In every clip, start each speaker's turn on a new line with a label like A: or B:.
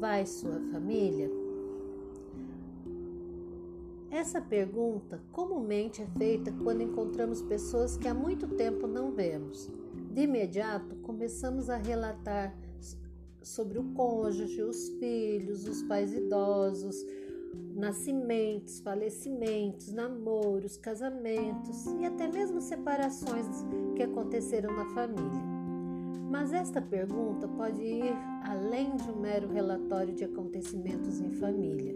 A: vai sua família? Essa pergunta comumente é feita quando encontramos pessoas que há muito tempo não vemos. De imediato, começamos a relatar sobre o cônjuge, os filhos, os pais idosos, nascimentos, falecimentos, namoros, casamentos e até mesmo separações que aconteceram na família. Mas esta pergunta pode ir além de um mero relatório de acontecimentos em família.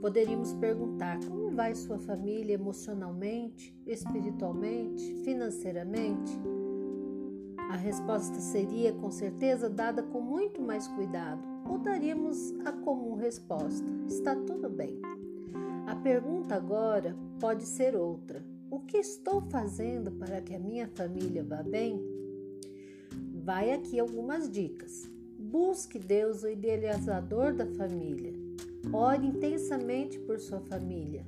A: Poderíamos perguntar como vai sua família emocionalmente, espiritualmente, financeiramente? A resposta seria com certeza dada com muito mais cuidado, ou daríamos a comum resposta: está tudo bem. A pergunta agora pode ser outra: o que estou fazendo para que a minha família vá bem? Vai aqui algumas dicas. Busque Deus, o idealizador da família. Ore intensamente por sua família.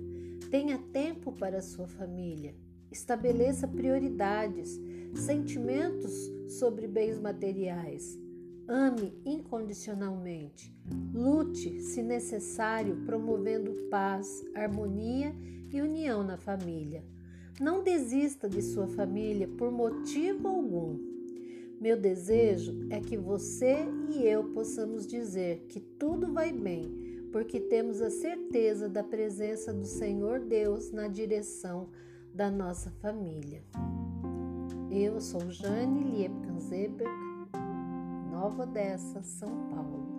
A: Tenha tempo para sua família. Estabeleça prioridades, sentimentos sobre bens materiais. Ame incondicionalmente. Lute, se necessário, promovendo paz, harmonia e união na família. Não desista de sua família por motivo algum. Meu desejo é que você e eu possamos dizer que tudo vai bem porque temos a certeza da presença do Senhor Deus na direção da nossa família. Eu sou Jane Liebkanzeberg, Nova Odessa, São Paulo.